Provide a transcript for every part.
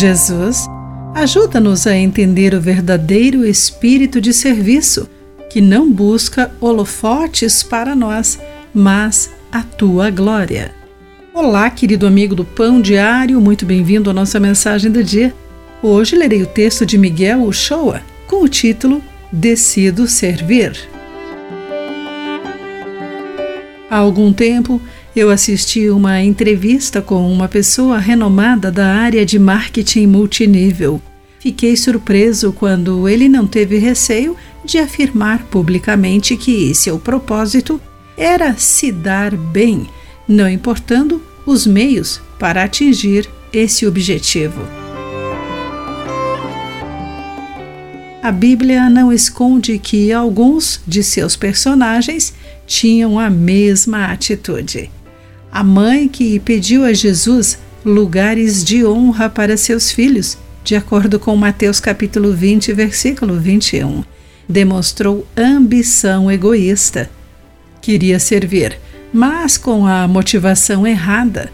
Jesus, ajuda-nos a entender o verdadeiro espírito de serviço, que não busca holofotes para nós, mas a tua glória. Olá, querido amigo do Pão Diário, muito bem-vindo à nossa mensagem do dia. Hoje lerei o texto de Miguel Uchoa com o título Decido Servir. Há algum tempo, eu assisti uma entrevista com uma pessoa renomada da área de marketing multinível. Fiquei surpreso quando ele não teve receio de afirmar publicamente que seu propósito era se dar bem, não importando os meios para atingir esse objetivo. A Bíblia não esconde que alguns de seus personagens tinham a mesma atitude. A mãe que pediu a Jesus lugares de honra para seus filhos, de acordo com Mateus capítulo 20, versículo 21, demonstrou ambição egoísta. Queria servir, mas com a motivação errada.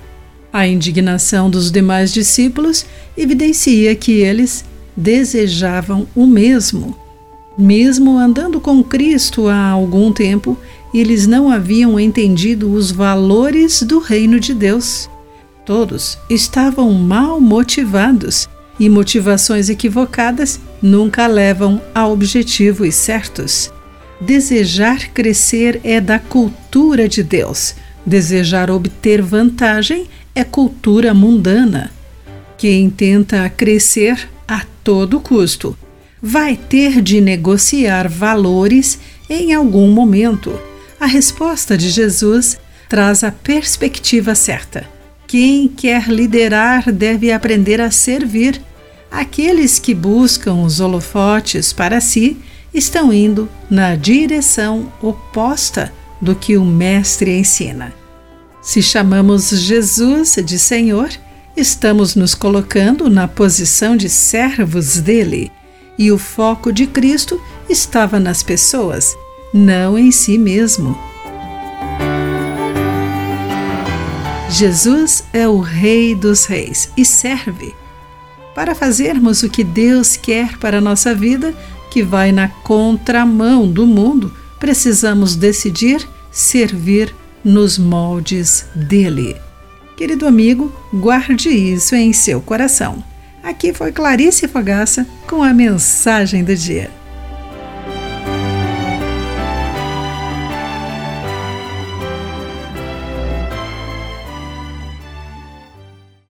A indignação dos demais discípulos evidencia que eles desejavam o mesmo. Mesmo andando com Cristo há algum tempo, eles não haviam entendido os valores do reino de Deus. Todos estavam mal motivados e motivações equivocadas nunca levam a objetivos certos. Desejar crescer é da cultura de Deus. Desejar obter vantagem é cultura mundana. Quem tenta crescer a todo custo vai ter de negociar valores em algum momento. A resposta de Jesus traz a perspectiva certa. Quem quer liderar deve aprender a servir. Aqueles que buscam os holofotes para si estão indo na direção oposta do que o Mestre ensina. Se chamamos Jesus de Senhor, estamos nos colocando na posição de servos dele, e o foco de Cristo estava nas pessoas, não em si mesmo. Jesus é o Rei dos Reis e serve. Para fazermos o que Deus quer para a nossa vida, que vai na contramão do mundo, precisamos decidir servir nos moldes dele. Querido amigo, guarde isso em seu coração. Aqui foi Clarice Fogaça com a mensagem do dia.